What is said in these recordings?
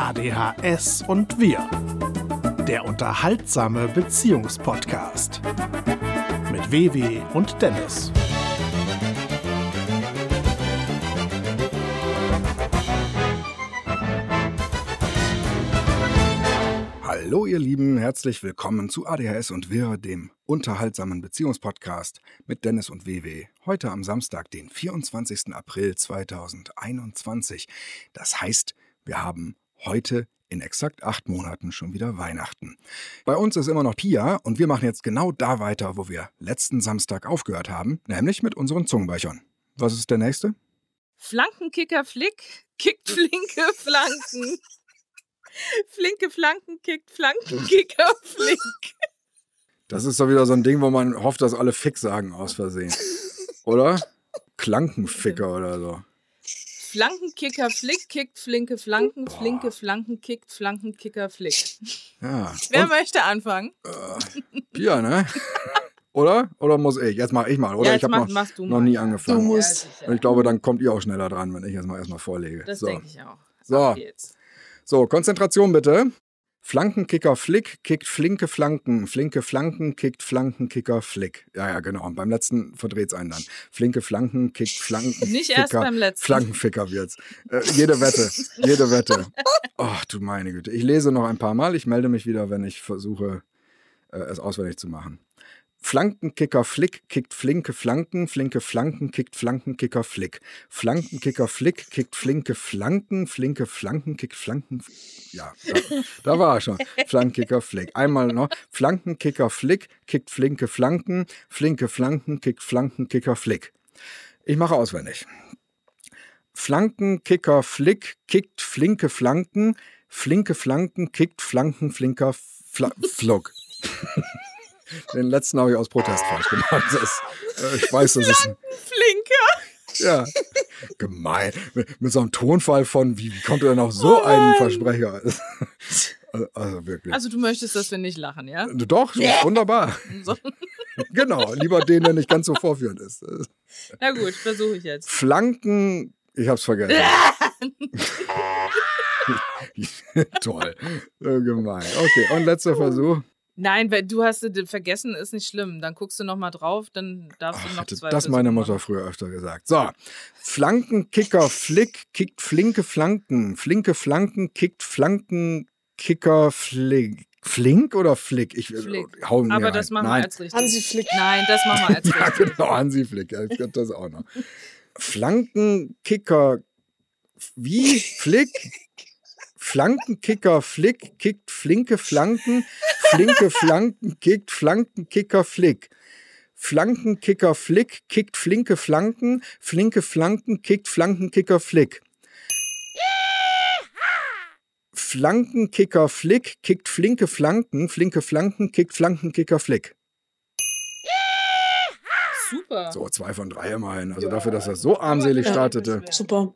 ADHS und wir. Der unterhaltsame Beziehungspodcast. Mit Vivi und Dennis. Hallo ihr Lieben, herzlich willkommen zu ADHS und wir, dem unterhaltsamen Beziehungspodcast mit Dennis und WW. Heute am Samstag, den 24. April 2021. Das heißt, wir haben heute in exakt acht Monaten schon wieder Weihnachten. Bei uns ist immer noch Pia und wir machen jetzt genau da weiter, wo wir letzten Samstag aufgehört haben, nämlich mit unseren Zungenbeichern. Was ist der nächste? Flankenkicker Flick kickt flinke Flanken. Flinke Flanken kickt Flankenkicker Flick. Das ist doch wieder so ein Ding, wo man hofft, dass alle Fick sagen aus Versehen. Oder? Klankenficker oder so. Flankenkicker Flick kickt flinke Flanken, flinke Flanken kickt Flankenkicker Flick. Ja. Wer Und, möchte anfangen? äh, Pia, ne? Oder? Oder muss ich? Jetzt mach ich mal, oder? Ja, ich jetzt habe noch, machst du noch mal, nie angefangen. Du musst. Und ich glaube, dann kommt ihr auch schneller dran, wenn ich jetzt mal erstmal vorlege. Das so. denke ich auch. So. So, Konzentration bitte. Flankenkicker Flick kickt flinke Flanken. Flinke Flanken kickt Flankenkicker Flick. Ja, ja, genau. Und beim letzten verdreht's einen dann. Flinke Flanken kickt Flanken. Nicht erst beim letzten. Flankenficker wird's. Äh, jede Wette. Jede Wette. Ach du meine Güte. Ich lese noch ein paar Mal. Ich melde mich wieder, wenn ich versuche, äh, es auswendig zu machen. Flankenkicker Flick kickt flinke Flanken, flinke Flanken kickt Flankenkicker Flick. Flankenkicker Flick kickt flinke Flanken, flinke Flanken kickt Flanken. Ja, da, da war er schon. Flankenkicker Flick. Einmal noch. Flankenkicker Flick kickt flinke Flanken, flinke Flanken kickt Flankenkicker Flick. Ich mache auswendig. Flankenkicker Flick kickt flinke Flanken, flinke Flanken kickt Flanken flinker Fla Flug. Den letzten habe ich aus Protest falsch gemacht. Das, äh, ich weiß, das ist Flinker. Ja gemein. Mit, mit so einem Tonfall von, wie, wie kommt er denn auf so Oh einen. Versprecher? Also, also wirklich. Also du möchtest, dass wir nicht lachen, ja? Doch, wunderbar. So. Genau, lieber den, der nicht ganz so vorführend ist. Na gut, versuche ich jetzt. Flanken, ich hab's vergessen. Toll. So gemein. Okay, und letzter Versuch. Nein, weil du hast es vergessen, ist nicht schlimm. Dann guckst du noch mal drauf, dann darfst du Ach, noch hätte zwei das meine Mutter machen. früher öfter gesagt. So, Flankenkicker Flick kickt flinke Flanken. Flinke Flanken kickt Flankenkicker Flick. Flink oder Flick? Ich Flick. hau mir Aber rein. das machen wir Nein. als richtig. Hansi Flick. Nein, das machen wir als Ja, richtig. genau, Hansi Flick. Ja, ich das auch noch. Flankenkicker. Wie? Flick? Flankenkicker Flick kickt flinke Flanken. Flinke Flanken kickt Flankenkicker Flick. Flankenkicker Flick kickt flinke Flanken. Flinke Flanken kickt Flankenkicker Flick. Flankenkicker Flick kickt flinke Flanken. Flinke Flanken kickt Flankenkicker Flick. Super. So, zwei von drei immerhin. Also dafür, dass das so armselig Ja. startete. Super.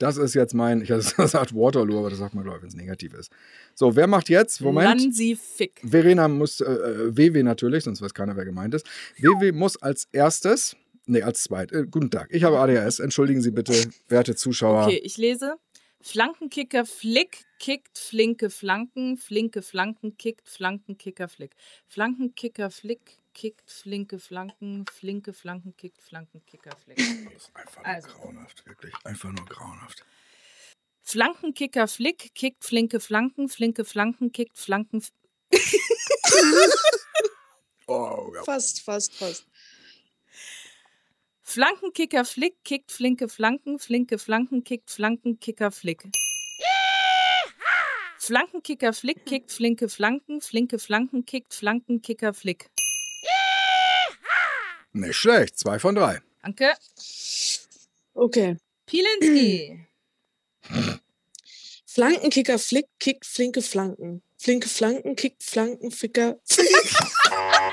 Das ist jetzt mein, ich hatte gesagt Waterloo, aber das sagt man, glaube ich, wenn es negativ ist. So, wer macht jetzt? Moment. Nancy Fick. Verena muss, äh, äh, WW natürlich, sonst weiß keiner, wer gemeint ist. WW muss als erstes, nee, als zweit. Äh, guten Tag, ich habe ADHS. Entschuldigen Sie bitte, werte Zuschauer. Okay, ich lese. Flankenkicker Flick kickt flinke Flanken, flinke Flanken kickt Flankenkicker Flick. Flankenkicker Flick kickt flinke Flanken, flinke Flanken kickt Flankenkicker Flick. Das ist einfach nur Also. grauenhaft, wirklich. Einfach nur grauenhaft. Flankenkicker Flick kickt flinke Flanken, flinke Flanken kickt Flanken. Oh, ja. Fast, fast, fast. Flankenkicker Flick kickt flinke Flanken, flinke Flanken kickt Flankenkicker Flick. Flankenkicker Flick kickt flinke Flanken, flinke Flanken kickt Flankenkicker Flick. Nicht schlecht, zwei von drei. Danke. Okay. Pilinski. Flankenkicker Flick kickt flinke Flanken. Flinke Flanken kickt Flankenficker. Nein,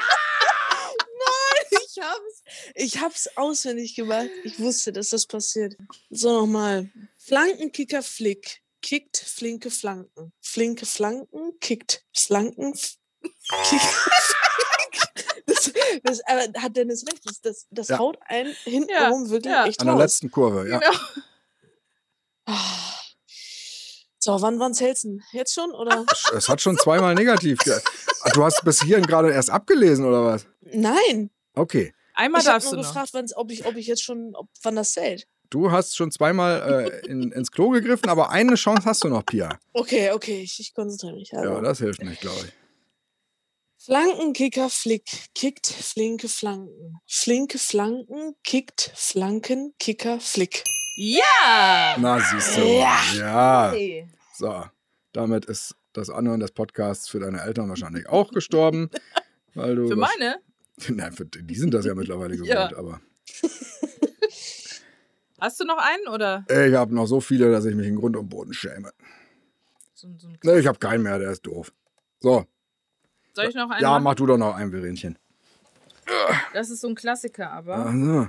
ich hab's. Ich hab's auswendig gemacht. Ich wusste, dass das passiert. So nochmal. Flankenkicker Flick kickt flinke Flanken. Flinke Flanken kickt Flanken. Kickt, das, aber hat Dennis recht. Das, das, das Ja. haut einen hintenrum Ja, wirklich ja. echt An der raus. letzten Kurve, ja. Genau. Ah. So, wann wann zählt's denn? Jetzt schon oder? Es hat schon zweimal negativ. Ah, Du hast bis hierhin gerade erst abgelesen, oder was? Nein. Okay. Einmal ich habe darfst du nur noch. gefragt, wann's, ob ich, ob ich jetzt schon, ob, wann das zählt. Du hast schon zweimal äh, in, ins Klo gegriffen, aber eine Chance hast du noch, Pia. Okay, okay, ich, ich konzentriere mich. Also. Ja, das hilft nicht, glaube ich. Flankenkicker Flick kickt flinke Flanken. Flinke Flanken kickt Flanken Kicker Flick. Ja! Na, siehst du. Ja. Ja. So, damit ist das Anhören des Podcasts für deine Eltern wahrscheinlich auch gestorben. Weil du Für meine? Nein, für, die sind das ja mittlerweile gewohnt, Ja. aber Hast du noch einen oder? ich habe noch so viele, dass ich mich in Grund und Boden schäme. So, so ein Ne, ich habe keinen mehr, der ist doof. So, Soll ich noch einen ja, machen? mach du doch noch ein Verenchen. Das ist so ein Klassiker, aber. Also,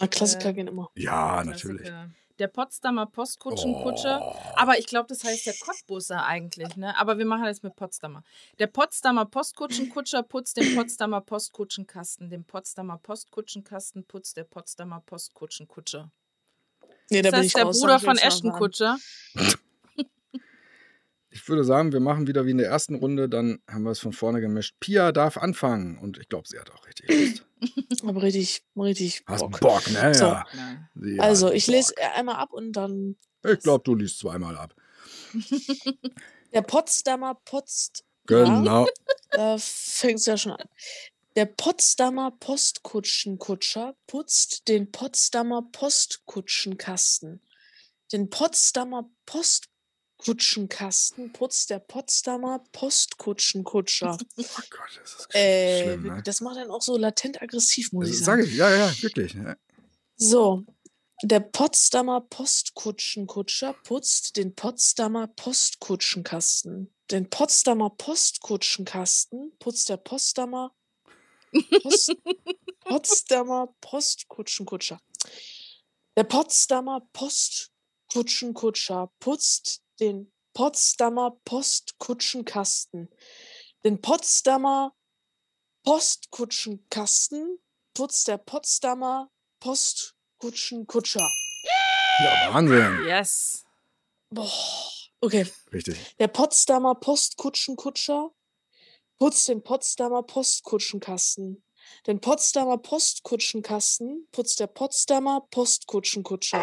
Na, Klassiker Äh, gehen immer. ja, natürlich. Klassiker. Der Potsdamer Postkutschenkutscher. Oh. Aber ich glaube, das heißt der Cottbusser eigentlich, ne? Aber wir machen das mit Potsdamer. Der Potsdamer Postkutschenkutscher putzt den Potsdamer Postkutschenkasten. Den Potsdamer Postkutschenkasten putzt der Potsdamer Postkutschenkutscher. Nee, da Das bin heißt ich der raus, Bruder von jetzt Ashton. Kutscher. Ich würde sagen, wir machen wieder wie in der ersten Runde, dann haben wir es von vorne gemischt. Pia darf anfangen und ich glaube, sie hat auch richtig Lust. Aber richtig, richtig Hast Bock. Bock, ne? So. Ja. Sie Also, ich Bock. lese einmal ab und dann Ich glaube, du liest zweimal ab. der Potsdamer Post. Genau. Da fängt es ja schon an. Der Potsdamer Postkutschenkutscher putzt den Potsdamer Postkutschenkasten. Den Potsdamer Postkutschenkasten putzt der Potsdamer Postkutschenkutscher. Oh Gott, das ist Äh, schlimm, ne? Das macht dann auch so latent aggressiv, muss ich Das sagen. sage ich, ja, ja, wirklich. Ja. So, der Potsdamer Postkutschenkutscher putzt den Potsdamer Postkutschenkasten. Den Potsdamer Postkutschenkasten putzt der Potsdamer Post, Potsdamer Postkutschenkutscher. Der Potsdamer Postkutschenkutscher putzt den Potsdamer Postkutschenkasten. Den Potsdamer Postkutschenkasten putzt der Potsdamer Postkutschenkutscher. ja, Wahnsinn. Yes. Boah. Okay. Richtig. Der Potsdamer Postkutschenkutscher putzt den Potsdamer Postkutschenkasten. Den Potsdamer Postkutschenkasten putzt der Potsdamer Postkutschenkutscher.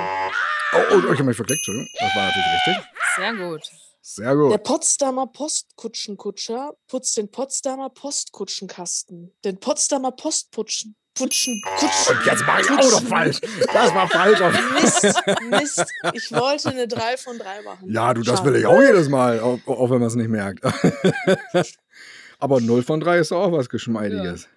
Oh, oh, ich habe mich verklickt, Entschuldigung. Das war natürlich richtig. Sehr gut. Sehr gut. Der Potsdamer Postkutschenkutscher putzt den Potsdamer Postkutschenkasten. Den Potsdamer Postputschen. Putschen, Kutschen, Und jetzt mache ich auch noch falsch. Das war falsch. Mist, Mist. Ich wollte eine 3 von 3 machen. Ja, du, das Schade. will ich auch jedes Mal, auch, auch wenn man es nicht merkt. Aber 0 von 3 ist doch auch was Geschmeidiges. Ja.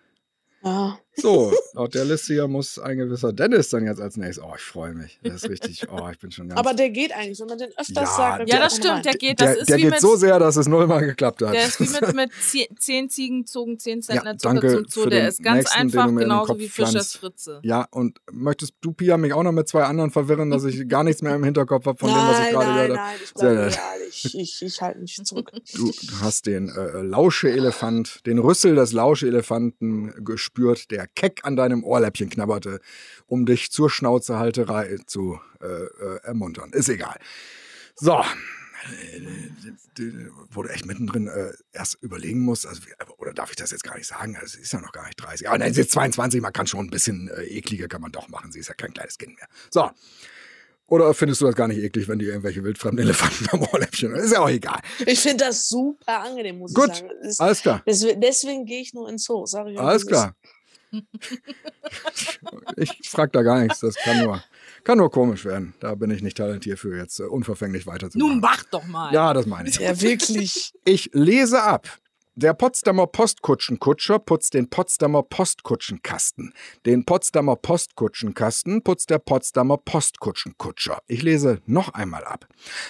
Oh. So, laut der Liste hier muss ein gewisser Dennis dann jetzt als nächstes. Oh, ich freue mich. Das ist richtig. Oh, ich bin schon ganz. Aber der geht eigentlich, wenn man den öfters Ja, sagt. Ja, das stimmt. Der geht, das der ist der wie geht mit, so sehr, dass es nullmal geklappt hat. Der ist wie mit, mit zehn, Ziegen zogen zehn Zentner Zucker danke zum Zoo. für Der den ist ganz nächsten, einfach genauso wie Fischers pflanzt. Fritze. Ja, und möchtest du, Pia, mich auch noch mit zwei anderen verwirren, dass ich gar nichts mehr im Hinterkopf habe von dem, was ich nein, gerade nein, gehört habe? nein, ich Sehr bleibe nett. real. Ich, ich, ich halte mich zurück. Du, du hast den äh, Lauscheelefant, den Rüssel des Lauscheelefanten gespürt, der keck an deinem Ohrläppchen knabberte, um dich zur Schnauzehalterei zu äh, äh, ermuntern. Ist egal. So. Wo du echt mittendrin äh, erst überlegen musst, also, oder darf ich das jetzt gar nicht sagen? Also, sie ist ja noch gar nicht 30. Aber nein, sie ist 22, man kann schon ein bisschen äh, ekliger, kann man doch machen. Sie ist ja kein kleines Kind mehr. So. Oder findest du das gar nicht eklig, wenn die irgendwelche wildfremden Elefanten am Ohrläppchen Ist ja auch egal. Ich finde das super angenehm, muss Gut, ich sagen. Ist, Alles klar. deswegen deswegen gehe ich nur ins Zoo, sag ich Alles klar. Ich frag da gar nichts. Das kann nur, kann nur komisch werden. Da bin ich nicht talentiert für, jetzt äh, unverfänglich weiterzumachen. Nun mach doch mal. ja, das meine ich. Ja, wirklich. Ich lese ab. Der Potsdamer Postkutschenkutscher putzt den Potsdamer Postkutschenkasten. Den Potsdamer Postkutschenkasten putzt der Potsdamer Postkutschenkutscher. Ich lese noch einmal ab.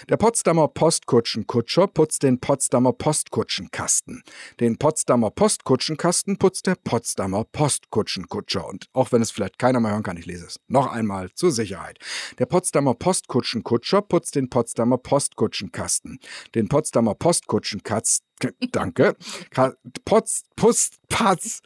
Der Potsdamer Postkutschenkutscher putzt den Potsdamer Postkutschenkasten. Den Potsdamer Postkutschenkasten putzt der Potsdamer Postkutschenkutscher. Und auch wenn es vielleicht keiner mehr hören kann, ich lese es noch einmal zur Sicherheit. Der Potsdamer Postkutschenkutscher putzt den Potsdamer Postkutschenkasten. Den Potsdamer Postkutschenkasten, danke. Potz, Pust, Patz.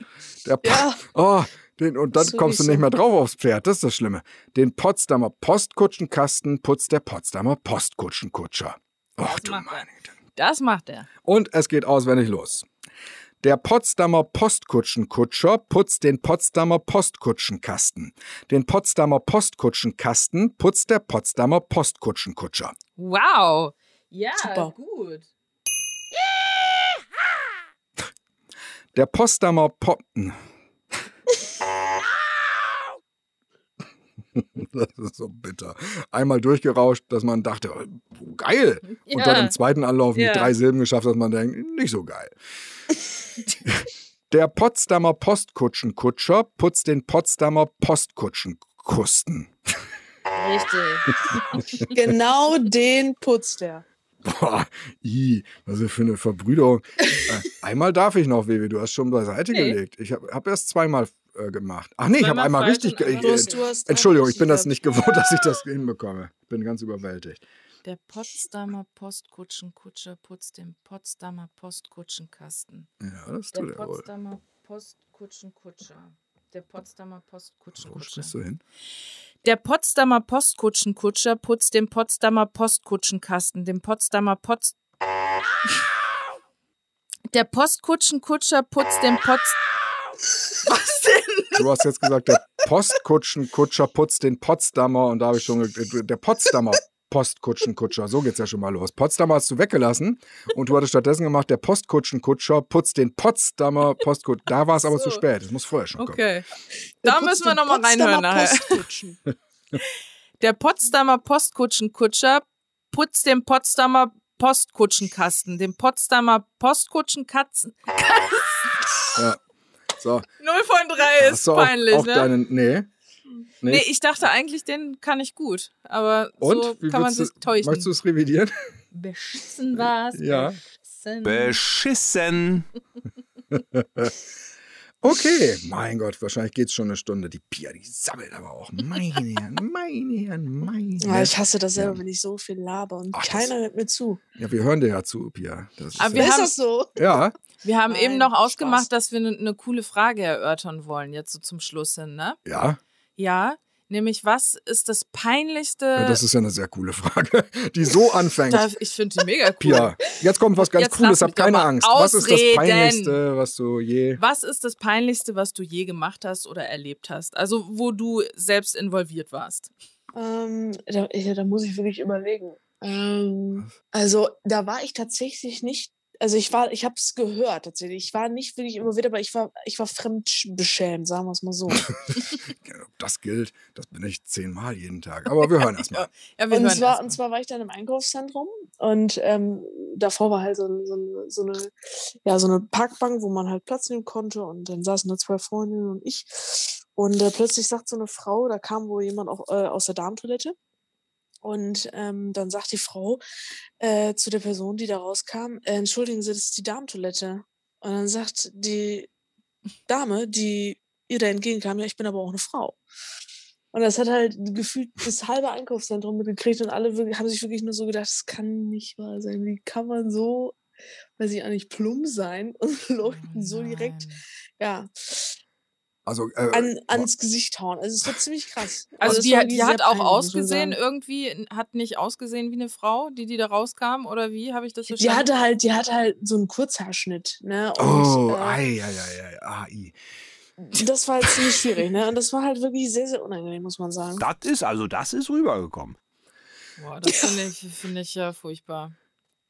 Der, Ja. oh, Den, und dann So kommst du nicht mehr drauf aufs Pferd, das ist das Schlimme. Den Potsdamer Postkutschenkasten putzt der Potsdamer Postkutschenkutscher. Och, Das du macht er. meine Güte. Das macht er. Und es geht auswendig los. Der Potsdamer Postkutschenkutscher putzt den Potsdamer Postkutschenkasten. Den Potsdamer Postkutschenkasten putzt der Potsdamer Postkutschenkutscher. Wow. Ja, Super. gut. Der Potsdamer Po... Hm. Das ist so bitter. Einmal durchgerauscht, dass man dachte, oh, geil. Und dann im zweiten Anlauf Ja. mit drei Silben geschafft, dass man denkt, nicht so geil. Der Potsdamer Postkutschenkutscher putzt den Potsdamer Postkutschenkusten. Richtig. Genau den putzt er. Boah, i, was ist das für eine Verbrüderung. äh, einmal darf ich noch, Vivi, du hast schon beiseite Nee. gelegt. Ich habe hab erst zweimal äh, gemacht. Ach nee, ich habe einmal richtig. ich, äh, Entschuldigung, ich bin das nicht gewohnt, dass ich das hinbekomme. Bin ganz überwältigt. Der Potsdamer Postkutschenkutscher putzt den Potsdamer Postkutschenkasten. Ja, das Der tut er wohl. Potsdamer Postkutschenkutscher. Der Potsdamer Wo Postkutschenkutscher. sprichst du hin? Der Potsdamer Postkutschenkutscher putzt den Potsdamer Postkutschenkasten. Den Potsdamer Post. Der Postkutschenkutscher putzt den Pots. Was denn? Du hast jetzt gesagt, der Postkutschenkutscher putzt den Potsdamer und da habe ich schon der Potsdamer Postkutschenkutscher. So geht's ja schon mal los. Potsdamer hast du weggelassen und du hattest stattdessen gemacht, der Postkutschenkutscher putzt den Potsdamer Postkutscher. Da war es aber zu So. spät. Das muss vorher schon kommen. Okay. Da müssen wir den noch mal Potsdamer reinhören nachher. Postkutschen. Der Potsdamer Postkutschenkutscher putzt den Potsdamer Postkutschenkasten. Den Potsdamer Postkutschenkatzen. Ja. So, 0 von 3 ist auch, peinlich, auch ne? deinen. Nee. Nee, Nicht? ich dachte eigentlich, den kann ich gut. Aber und? so Wie kann man sich täuschen. Möchtest du es revidieren? Beschissen war's. Ja. Beschissen. Beschissen. Okay, mein Gott, wahrscheinlich geht es schon eine Stunde. Die Pia, die sammelt aber auch. Meine Herren, meine Herren, meine Ja, Herren. ich hasse das selber, Ja. wenn ich so viel laber und Ach, das- keiner hört mir zu. Ja, wir hören dir ja zu, Pia. Das ist Aber wir ja, ist haben- das so? ja, Wir haben Nein, eben noch Spaß. ausgemacht, dass wir eine ne coole Frage erörtern wollen, jetzt so zum Schluss hin, ne? ja, Ja, nämlich was ist das peinlichste. ja, das ist ja eine sehr coole Frage, die so anfängt. Da- ich finde die mega cool. Pia, jetzt kommt was ganz Jetzt Cooles, hab keine Angst. Was ist das ausreden. Peinlichste, was du je. Was ist das Peinlichste, was du je gemacht hast oder erlebt hast? Also, wo du selbst involviert warst. Ähm, da, ja, da muss ich wirklich überlegen. Ähm, also da war ich tatsächlich nicht, also ich war, ich habe es gehört tatsächlich. Ich war nicht wirklich involviert, aber ich war, ich war fremdbeschämt, sagen wir es mal so. Das gilt, das bin ich zehnmal jeden Tag. Aber wir hören erst mal. Ja, wir und hören zwar, erst und zwar war ich dann im Einkaufszentrum und ähm, davor war halt so, so, eine, so eine, ja, so eine Parkbank, wo man halt Platz nehmen konnte und dann saßen da zwei Freundinnen und ich. Und äh, plötzlich sagt so eine Frau, da kam wohl jemand auch äh, aus der Damentoilette. Und ähm, dann sagt die Frau äh, zu der Person, die da rauskam, äh, entschuldigen Sie, das ist die Damentoilette. Und dann sagt die Dame, die ihr da entgegenkam, ja, ich bin aber auch eine Frau. Und das hat halt gefühlt das halbe Einkaufszentrum mitgekriegt und alle haben sich wirklich nur so gedacht, das kann nicht wahr sein. Wie kann man so, weiß ich auch nicht, plump sein und Leuten so direkt, Nein. ja, Also, äh, an, ans Gesicht hauen. Also es war ziemlich krass. Also, das die, die hat auch ausgesehen, irgendwie, hat nicht ausgesehen wie eine Frau, die, die da rauskam, oder wie? Habe ich das Die verstanden? hatte halt, die hatte halt so einen Kurzhaarschnitt, ne? Und, oh, äh, ei, ei, ei, ei, ai. das war halt ziemlich schwierig, ne? Und das war halt wirklich sehr, sehr unangenehm, muss man sagen. Das ist also, das ist rübergekommen. Boah, das finde ich, finde ich ja furchtbar.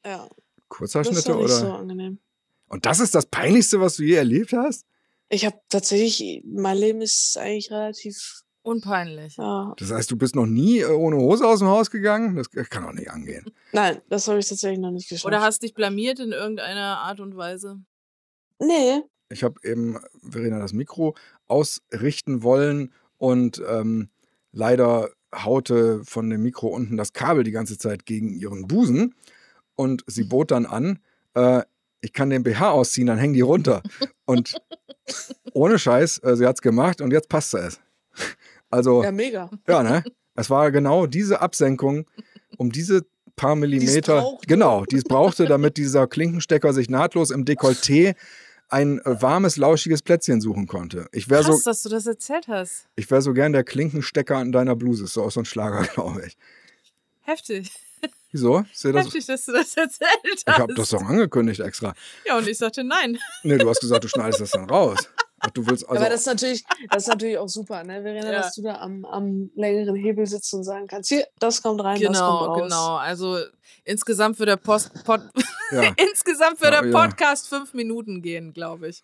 Ja, das Kurzhaarschnitte war nicht oder? so angenehm. Und das ist das Peinlichste, was du je erlebt hast? Ich habe tatsächlich, mein Leben ist eigentlich relativ, Unpeinlich. ja, Das heißt, du bist noch nie äh, ohne Hose aus dem Haus gegangen? Das kann doch nicht angehen. nein, das habe ich tatsächlich noch nicht geschafft. Oder hast dich blamiert in irgendeiner Art und Weise? Nee, Ich habe eben, Verena, das Mikro ausrichten wollen und ähm, leider haute von dem Mikro unten das Kabel die ganze Zeit gegen ihren Busen und sie bot dann an, äh, ich kann den BH ausziehen, dann hängen die runter. Und ohne Scheiß, äh, sie hat's gemacht und jetzt passte es. Also, ja, ja, mega. ne? Es war genau diese Absenkung, um diese paar Millimeter, brauchte. genau, die es brauchte, damit dieser Klinkenstecker sich nahtlos im Dekolleté ein äh, warmes, lauschiges Plätzchen suchen konnte. Ich wäre so, dass du das erzählt hast. ich wär so gern der Klinkenstecker an deiner Bluse. So auch so ein Schlager, glaube ich. Heftig. Wieso? Ist dir das, Heftig, dass du das erzählt hast. ich habe das doch angekündigt extra. Ja, und ich sagte nein. Nee, du hast gesagt, du schneidest das dann raus. Ach, du willst also. Aber das ist natürlich, das ist natürlich auch super, ne, Verena, Ja. dass du da am, am längeren Hebel sitzt und sagen kannst, hier, das kommt rein, das kommt Genau, raus. genau. Also insgesamt wird der Post, Pod, ja. insgesamt wird Ja, der ja. Podcast fünf Minuten gehen, glaube ich.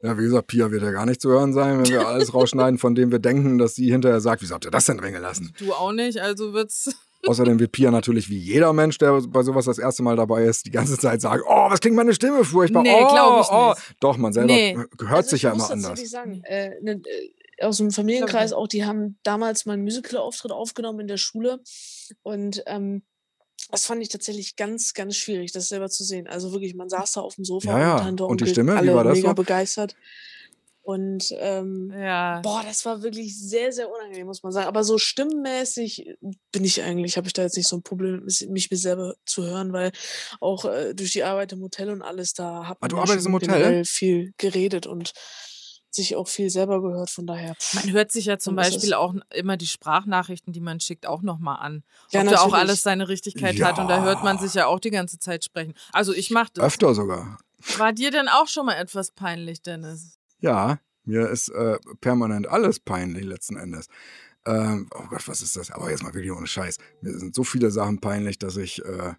ja, wie gesagt, Pia wird ja gar nicht zu hören sein, wenn wir alles rausschneiden, von dem wir denken, dass sie hinterher sagt, wieso habt ihr das denn drin gelassen? Du auch nicht, also wird's. Außerdem wird Pia natürlich wie jeder Mensch, der bei sowas das erste Mal dabei ist, die ganze Zeit sagen, oh, was klingt meine Stimme furchtbar. Nee, oh, glaub ich oh. nicht. Doch, man selber Nee. hört Also sich ich ja immer anders. sagen, äh, ne, äh, aus dem Familienkreis auch, die haben damals meinen Musical-Auftritt aufgenommen in der Schule und ähm, das fand ich tatsächlich ganz, ganz schwierig, das selber zu sehen. Also wirklich, man saß da auf dem Sofa Ja, ja. und Tante, Und die Stimme, wie alle war das mega so? begeistert. Und ähm, Ja. Boah, das war wirklich sehr, sehr unangenehm, muss man sagen. Aber so stimmmäßig bin ich eigentlich, habe ich da jetzt nicht so ein Problem, mich mir selber zu hören, weil auch äh, durch die Arbeit im Hotel und alles, da hat Ah, man ja schon im Hotel? generell viel geredet und sich auch viel selber gehört. Von daher. pff, Man hört sich ja zum Beispiel auch immer die Sprachnachrichten, die man schickt, auch nochmal an. Ja, Ob da auch natürlich. alles seine Richtigkeit hat. Und da hört man sich ja auch die ganze Zeit sprechen. Also ich mach das. Öfter sogar. War dir denn auch schon mal etwas peinlich, Dennis? Ja, mir ist äh, permanent alles peinlich letzten Endes. Ähm, oh Gott, was ist das? Aber jetzt mal wirklich ohne Scheiß. Mir sind so viele Sachen peinlich, dass ich, äh,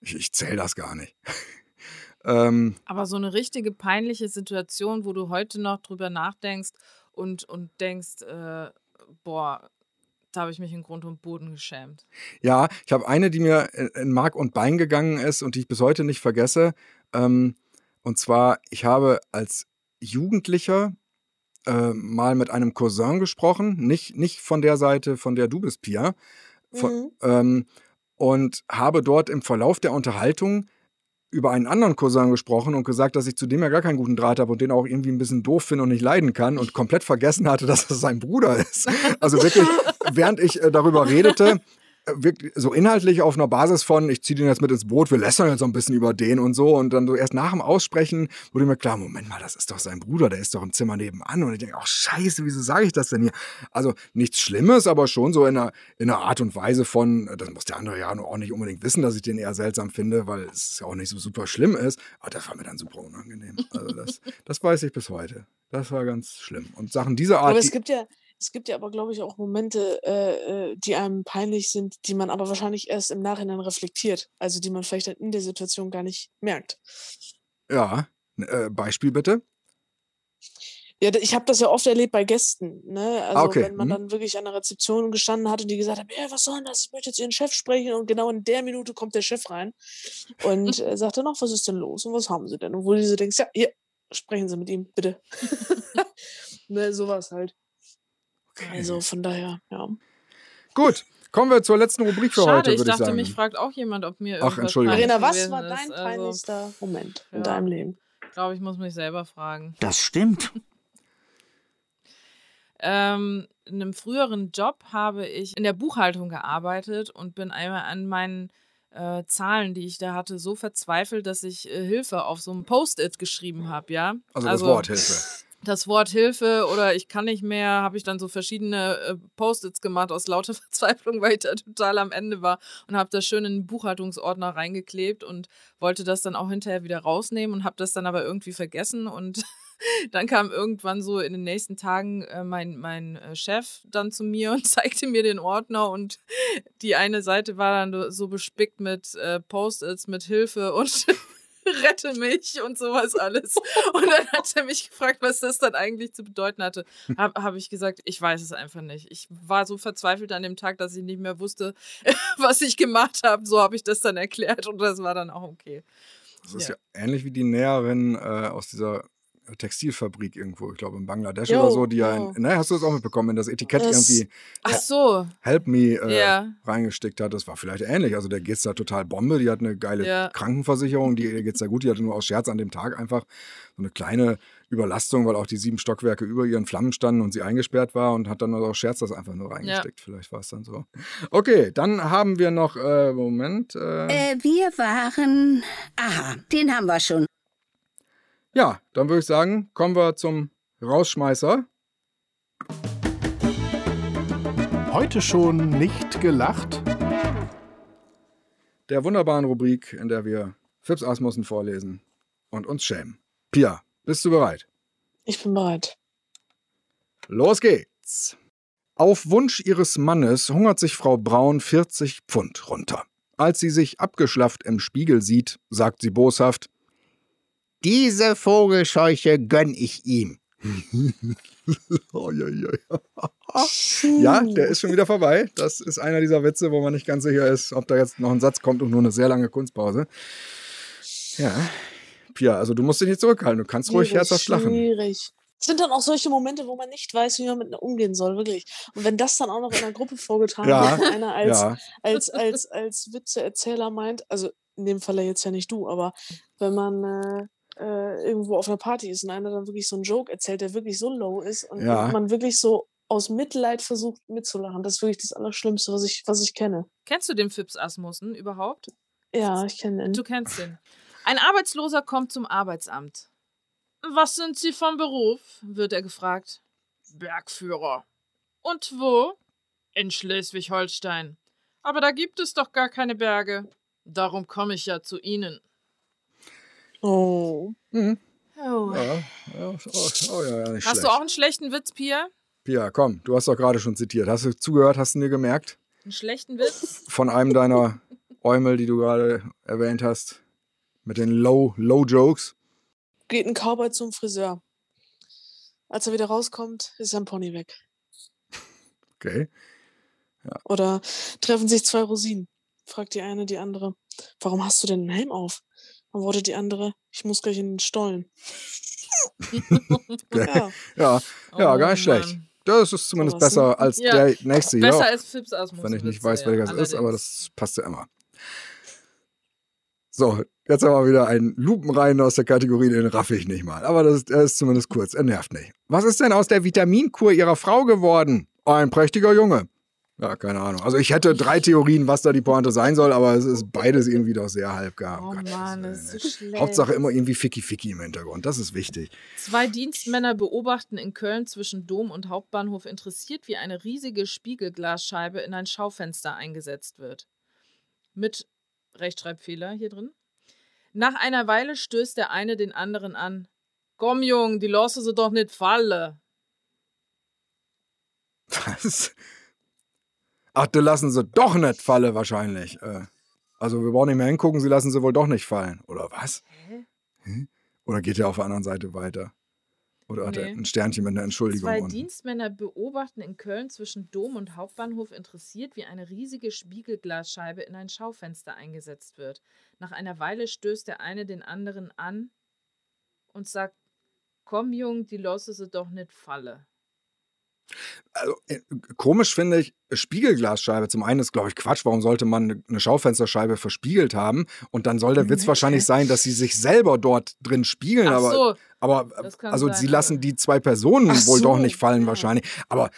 ich, ich zähle das gar nicht. ähm, Aber so eine richtige peinliche Situation, wo du heute noch drüber nachdenkst und, und denkst, äh, boah, da habe ich mich in Grund und Boden geschämt. Ja, ich habe eine, die mir in- Mark und Bein gegangen ist und die ich bis heute nicht vergesse. Ähm, und zwar, ich habe als Jugendlicher äh, mal mit einem Cousin gesprochen, nicht, nicht von der Seite, von der du bist, Pia. Von, Mhm. ähm, und habe dort im Verlauf der Unterhaltung über einen anderen Cousin gesprochen und gesagt, dass ich zu dem ja gar keinen guten Draht habe und den auch irgendwie ein bisschen doof finde und nicht leiden kann und komplett vergessen hatte, dass das sein Bruder ist. Also wirklich, während ich äh, darüber redete, wirklich so inhaltlich auf einer Basis von, ich ziehe den jetzt mit ins Boot, wir lästern jetzt so ein bisschen über den und so und dann so erst nach dem Aussprechen wurde mir klar, Moment mal, das ist doch sein Bruder, der ist doch im Zimmer nebenan und ich denke, ach scheiße, wieso sage ich das denn hier? Also nichts Schlimmes, aber schon so in einer, in einer Art und Weise von, das muss der andere ja auch nicht unbedingt wissen, dass ich den eher seltsam finde, weil es ja auch nicht so super schlimm ist, aber das war mir dann super unangenehm. Also das, das weiß ich bis heute. Das war ganz schlimm. Und Sachen dieser Art, Aber es gibt ja, es gibt ja aber, glaube ich, auch Momente, äh, äh, die einem peinlich sind, die man aber wahrscheinlich erst im Nachhinein reflektiert. Also die man vielleicht dann in der Situation gar nicht merkt. ja, äh, Beispiel bitte. Ja, ich habe das ja oft erlebt bei Gästen, ne? Also okay, wenn man mhm. dann wirklich an der Rezeption gestanden hat und die gesagt haben, ja, was soll denn das? Ich möchte jetzt Ihren Chef sprechen und genau in der Minute kommt der Chef rein und äh, sagt dann noch, was ist denn los und was haben Sie denn? Und wo du so denkst, ja, hier, sprechen Sie mit ihm, bitte. ne, sowas halt. Also von daher, ja. Gut, kommen wir zur letzten Rubrik für Schade, heute, ich ich dachte, sagen. mich fragt auch jemand, ob mir Ach, irgendwas Entschuldigung. peinlich Verena, was war ist. dein Also, peinlichster Moment in ja. deinem Leben? Ich glaube, ich muss mich selber fragen. Das stimmt. Ähm, in einem früheren Job habe ich in der Buchhaltung gearbeitet und bin einmal an meinen äh, Zahlen, die ich da hatte, so verzweifelt, dass ich äh, Hilfe auf so einem Post-it geschrieben habe, ja. also, das Wort Hilfe. das Wort Hilfe oder ich kann nicht mehr, habe ich dann so verschiedene äh, Post-its gemacht aus lauter Verzweiflung, weil ich da total am Ende war und habe das schön in den Buchhaltungsordner reingeklebt und wollte das dann auch hinterher wieder rausnehmen und habe das dann aber irgendwie vergessen und dann kam irgendwann so in den nächsten Tagen äh, mein, mein äh, Chef dann zu mir und zeigte mir den Ordner und die eine Seite war dann so bespickt mit äh, Post-its, mit Hilfe und rette mich und sowas alles. Und dann hat er mich gefragt, was das dann eigentlich zu bedeuten hatte. Habe hab ich gesagt, ich weiß es einfach nicht. Ich war so verzweifelt an dem Tag, dass ich nicht mehr wusste, was ich gemacht habe. So habe ich das dann erklärt und das war dann auch okay. Das ist Ja. ja, ähnlich wie die Näherin äh, aus dieser Textilfabrik irgendwo, ich glaube in Bangladesch Jo, oder so, die ja, jo. in, ne, hast du das auch mitbekommen, wenn das Etikett Das- irgendwie Ach so, Help Me äh, Ja. reingesteckt hat. Das war vielleicht ähnlich. Also der geht's da total Bombe, die hat eine geile Ja. Krankenversicherung, die ihr geht's da gut, die hatte nur aus Scherz an dem Tag einfach so eine kleine Überlastung, weil auch die sieben Stockwerke über ihren Flammen standen und sie eingesperrt war und hat dann aus Scherz das einfach nur reingesteckt. Vielleicht war es dann so. Okay, dann haben wir noch, äh, Moment, äh, Äh, wir waren. Aha, den haben wir schon. Ja, dann würde ich sagen, kommen wir zum Rausschmeißer. Heute schon nicht gelacht? Der wunderbaren Rubrik, in der wir Fips Asmussen vorlesen und uns schämen. Pia, bist du bereit? Ich bin bereit. Los geht's. Auf Wunsch ihres Mannes hungert sich Frau Braun 40 Pfund runter. Als sie sich abgeschlafft im Spiegel sieht, sagt sie boshaft: Diese Vogelscheuche gönn ich ihm. ja, der ist schon wieder vorbei. Das ist einer dieser Witze, wo man nicht ganz sicher ist, ob da jetzt noch ein Satz kommt und nur eine sehr lange Kunstpause. Ja. Pia, also du musst dich nicht zurückhalten. Du kannst ruhig Schwierig, herzhaft lachen. Schwierig. Es sind dann auch solche Momente, wo man nicht weiß, wie man mit umgehen soll, wirklich. Und wenn das dann auch noch in einer Gruppe vorgetragen Ja, wird, einer als, Ja, als, als, als Witzeerzähler meint, also in dem Falle jetzt ja nicht du, aber wenn man äh, äh, irgendwo auf einer Party ist und einer dann wirklich so einen Joke erzählt, der wirklich so low ist und Ja. man wirklich so aus Mitleid versucht mitzulachen, das ist wirklich das Allerschlimmste, was ich, was ich kenne. Kennst du den Fips Asmussen überhaupt? Ja, ich kenne ihn. Du kennst den. Ein Arbeitsloser kommt zum Arbeitsamt. Was sind Sie vom Beruf? wird er gefragt. Bergführer. Und wo? In Schleswig-Holstein. Aber da gibt es doch gar keine Berge. Darum komme ich ja zu Ihnen. Oh. Mhm. Oh. ja, ja, oh, oh, ja, ja, nicht Hast schlecht. du auch einen schlechten Witz, Pia? Pia, komm, du hast doch gerade schon zitiert. Hast du zugehört? Hast du mir gemerkt? Einen schlechten Witz? Von einem deiner Eumel, die du gerade erwähnt hast. Mit den Low, Low Jokes. Geht ein Cowboy zum Friseur. Als er wieder rauskommt, ist sein Pony weg. Okay. Oder treffen sich zwei Rosinen. Fragt die eine die andere, warum hast du denn einen Helm auf? Antwortet die andere, ich muss gleich in den Stollen. okay. Ja, Ja, ja, Oh, gar nicht schlecht. Mann. Das ist zumindest ne? besser als Ja, der nächste. Besser als Fips Asmussen. wenn ich nicht weiß, ja, welcher es ist, aber das passt ja immer. So, jetzt haben wir wieder einen Lupenrein aus der Kategorie, den raff ich nicht mal. Aber das ist, er ist zumindest kurz, er nervt nicht. Was ist denn aus der Vitaminkur ihrer Frau geworden? Ein prächtiger Junge. Ja, keine Ahnung. Also ich hätte drei Theorien, was da die Pointe sein soll, aber es ist beides irgendwie doch sehr halbgar. Oh Gottes Mann, das ist so schlecht. Hauptsache immer irgendwie Ficky-Ficky im Hintergrund. Das ist wichtig. Zwei Dienstmänner beobachten in Köln zwischen Dom und Hauptbahnhof interessiert, wie eine riesige Spiegelglasscheibe in ein Schaufenster eingesetzt wird. Mit Rechtschreibfehler hier drin. Nach einer Weile stößt der eine den anderen an. Komm, Jung, die lasse sie doch nicht falle. Was? Ach, die lassen sie doch nicht fallen wahrscheinlich. Äh, also wir brauchen nicht mehr hingucken, sie lassen sie wohl doch nicht fallen. Oder was? Hä? Oder geht er auf der anderen Seite weiter? Oder hat er Nee. ein Sternchen mit einer Entschuldigung? Zwei unten? Dienstmänner beobachten in Köln zwischen Dom und Hauptbahnhof interessiert, wie eine riesige Spiegelglasscheibe in ein Schaufenster eingesetzt wird. Nach einer Weile stößt der eine den anderen an und sagt: Komm, Jung, die lasse sie doch nicht falle. Also, äh, komisch finde ich, Spiegelglasscheibe zum einen ist, glaube ich, Quatsch. Warum sollte man eine- eine Schaufensterscheibe verspiegelt haben? Und dann soll der Witz Nett, wahrscheinlich sein, dass sie sich selber dort drin spiegeln. Ach aber so, aber das also sein, sie lassen die zwei Personen Ach wohl doch so, nicht fallen ja. wahrscheinlich. Aber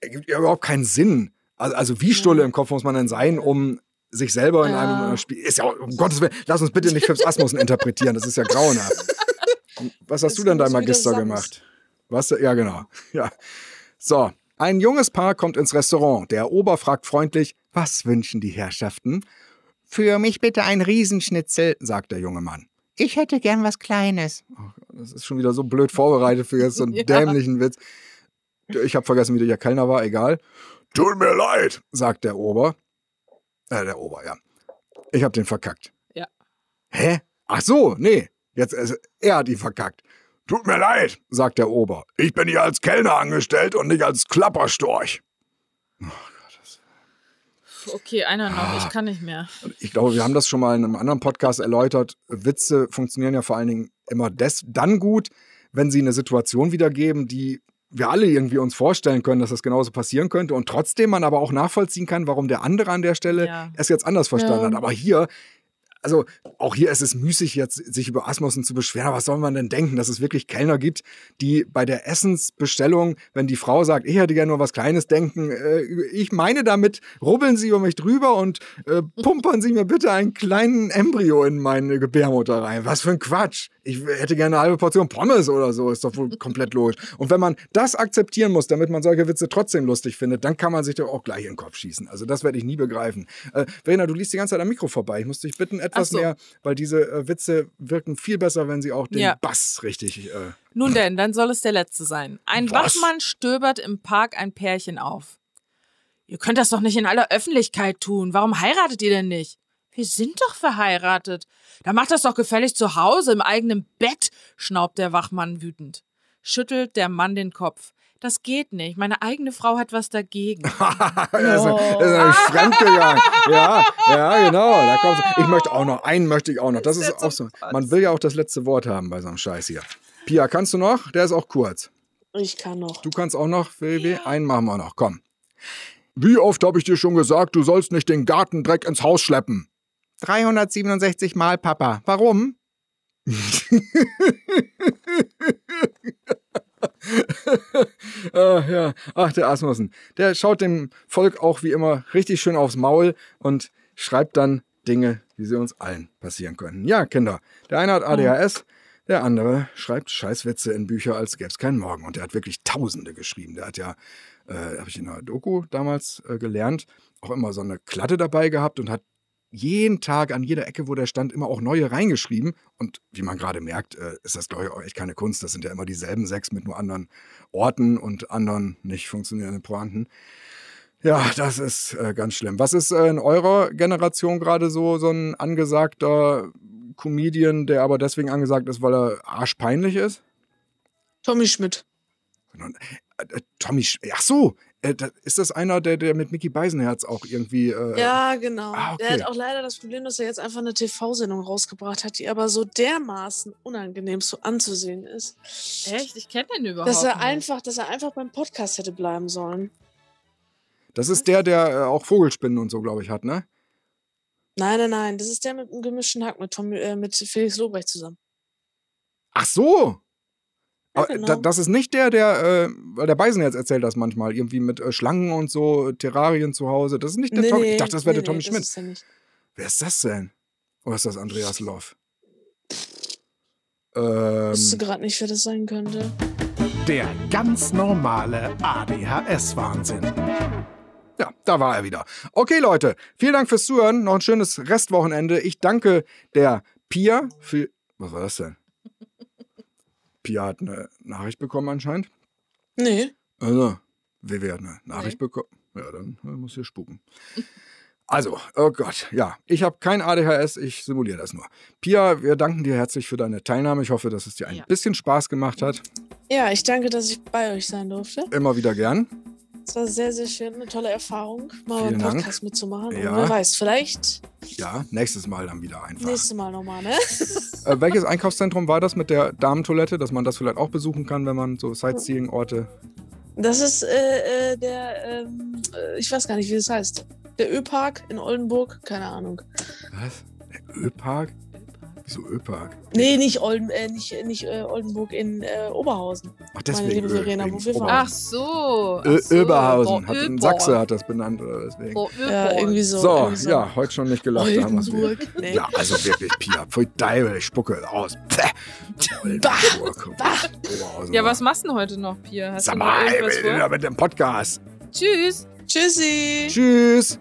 es gibt ja überhaupt keinen Sinn. Also, also wie Stulle Ja. im Kopf muss man denn sein, um sich selber in Ja. einem äh, Spiel. Ist ja, um Gottes Willen, lass uns bitte nicht Phipps Asmussen interpretieren. Das ist ja grauenhaft. Was hast Jetzt du denn da im Magister gemacht? Was? Ja, genau. Ja. So. Ein junges Paar kommt ins Restaurant. Der Ober fragt freundlich, was wünschen die Herrschaften? Für mich bitte ein Riesenschnitzel, sagt der junge Mann. Ich hätte gern was Kleines. das ist schon wieder so blöd vorbereitet für jetzt so einen Ja. dämlichen Witz. Ich habe vergessen, wie der Kellner war, egal. Tut mir leid, sagt der Ober. Äh, der Ober, ja. Ich habe den verkackt. Ja. Hä? Ach so, nee. Jetzt, also, er hat ihn verkackt. Tut mir leid, sagt der Ober. Ich bin hier als Kellner angestellt und nicht als Klapperstorch. okay, einer noch, Ah. ich kann nicht mehr. Ich glaube, wir haben das schon mal in einem anderen Podcast erläutert. Witze funktionieren ja vor allen Dingen immer des, dann gut, wenn sie eine Situation wiedergeben, die wir alle irgendwie uns vorstellen können, dass das genauso passieren könnte und trotzdem man aber auch nachvollziehen kann, warum der andere an der Stelle Ja. es jetzt anders verstanden Ja. hat. Aber hier, also auch hier ist es müßig, jetzt sich über Asmussen zu beschweren. Aber was soll man denn denken, dass es wirklich Kellner gibt, die bei der Essensbestellung, wenn die Frau sagt, ich hätte gerne nur was Kleines, denken, äh, ich meine damit, rubbeln Sie über mich drüber und äh, pumpern Sie mir bitte einen kleinen Embryo in meine Gebärmutter rein. Was für ein Quatsch. Ich hätte gerne eine halbe Portion Pommes oder so, ist doch wohl komplett logisch. Und wenn man das akzeptieren muss, damit man solche Witze trotzdem lustig findet, dann kann man sich doch auch gleich in den Kopf schießen. Also das werde ich nie begreifen. Äh, Verena, du liest die ganze Zeit am Mikro vorbei. Ich muss dich bitten, etwas so. mehr, weil diese äh, Witze wirken viel besser, wenn sie auch den Ja. Bass richtig. Äh, Nun denn, dann soll es der letzte sein. Ein Was? Wachmann stöbert im Park ein Pärchen auf. Ihr könnt das doch nicht in aller Öffentlichkeit tun. Warum heiratet ihr denn nicht? Wir sind doch verheiratet. Da macht das doch gefälligst zu Hause im eigenen Bett, schnaubt der Wachmann wütend. Schüttelt der Mann den Kopf. Das geht nicht. Meine eigene Frau hat was dagegen. er ist, er ist nämlich fremdgegangen. Ja, ja, genau. Da kommst du. Ich möchte auch noch, einen möchte ich auch noch. Das ist auch so. Man will ja auch das letzte Wort haben bei so einem Scheiß hier. Pia, kannst du noch? Der ist auch kurz. Ich kann noch. Du kannst auch noch, WW. Einen machen wir noch. Komm. Wie oft habe ich dir schon gesagt, du sollst nicht den Gartendreck ins Haus schleppen? 367 Mal, Papa. Warum? Ach ja, ach der Asmussen. Der schaut dem Volk auch wie immer richtig schön aufs Maul und schreibt dann Dinge, wie sie uns allen passieren können. Ja, Kinder. Der eine hat ADHS, der andere schreibt Scheißwitze in Bücher, als gäbe es keinen Morgen. Und der hat wirklich Tausende geschrieben. Der hat ja, äh, habe ich in der Doku damals äh, gelernt, auch immer so eine Klatte dabei gehabt und hat jeden Tag an jeder Ecke, wo der stand, immer auch neue reingeschrieben. Und wie man gerade merkt, äh, ist das, glaube ich, auch echt keine Kunst. Das sind ja immer dieselben sechs mit nur anderen Orten und anderen nicht funktionierenden Pointen. Ja, das ist äh, ganz schlimm. Was ist äh, in eurer Generation gerade so, so ein angesagter Comedian, der aber deswegen angesagt ist, weil er arschpeinlich ist? Tommy Schmidt. Äh, Tommy, ach so, äh, da, ist das einer, der, der mit Mickey Beisenherz auch irgendwie. Äh, Ja, genau. ah, okay. Der hat auch leider das Problem, dass er jetzt einfach eine TV-Sendung rausgebracht hat, die aber so dermaßen unangenehm so anzusehen ist, Echt? Ich kenne den überhaupt dass er nicht. einfach, dass er einfach beim Podcast hätte bleiben sollen. Das ist der, der äh, auch Vogelspinnen und so, glaube ich, hat, ne? Nein, nein, nein. Das ist der mit dem gemischten Hack mit, äh, mit Felix Lobrecht zusammen. Ach so! Ja, genau. da, das ist nicht der, der, äh, weil der Beisenherz erzählt das manchmal, irgendwie mit äh, Schlangen und so, Terrarien zu Hause. Das ist nicht der Tommy. Ich dachte, das wäre der Tommy nee, Schmidt. Ist nicht. Wer ist das denn? Oder ist das Andreas Loff? Ich Ähm, wüsste gerade nicht, wer das sein könnte. Der ganz normale ADHS-Wahnsinn. Ja, da war er wieder. Okay, Leute, vielen Dank fürs Zuhören. Noch ein schönes Restwochenende. Ich danke der Pia für. Was war das denn? Pia hat eine Nachricht bekommen anscheinend. Nee. Also, WW hat eine Nachricht bekommen. Ja, dann muss hier spuken. Also, oh Gott, ja, ich habe kein ADHS, ich simuliere das nur. Pia, wir danken dir herzlich für deine Teilnahme. Ich hoffe, dass es dir ein Ja. bisschen Spaß gemacht hat. Ja, ich danke, dass ich bei euch sein durfte. Immer wieder gern. Es war sehr, sehr schön. Eine tolle Erfahrung, mal Vielen Dank. Podcast mitzumachen. Ja. Und wer weiß, vielleicht Ja, nächstes Mal dann wieder einfach. nächstes Mal nochmal, ne? Äh, welches Einkaufszentrum war das mit der Damentoilette, dass man das vielleicht auch besuchen kann, wenn man so Sightseeing-Orte. Das ist äh, äh, der, ähm, äh, ich weiß gar nicht, wie das heißt. Der Ö-Park in Oldenburg, keine Ahnung. Was? Der Ölpark? Wieso Ölpark? Nee, nicht, Olden, äh, nicht, nicht äh, Oldenburg, in äh, Oberhausen. Ach, Meine liebe Öl, wegen wo wir waren. Ach so. Ach so. Oberhausen. Hat Öborg. Sachse hat das benannt. Oder deswegen. Bo- Ja, irgendwie so. So, irgendwie so. ja, heute schon nicht gelacht. da haben. Oldenburg. Nee. Ja, also wirklich, Pia. Pfui Deibel, ich spucke aus. Oldenburg. Oberhausen. Ja, was machst du denn heute noch, Pia? Hast Sag du noch mal, irgendwas ey, vor? mit dem Podcast. Tschüss. Tschüssi. Tschüss.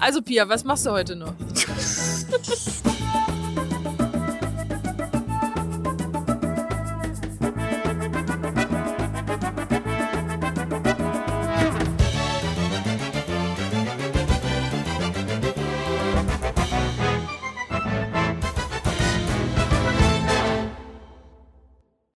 Also, Pia, was machst du heute noch?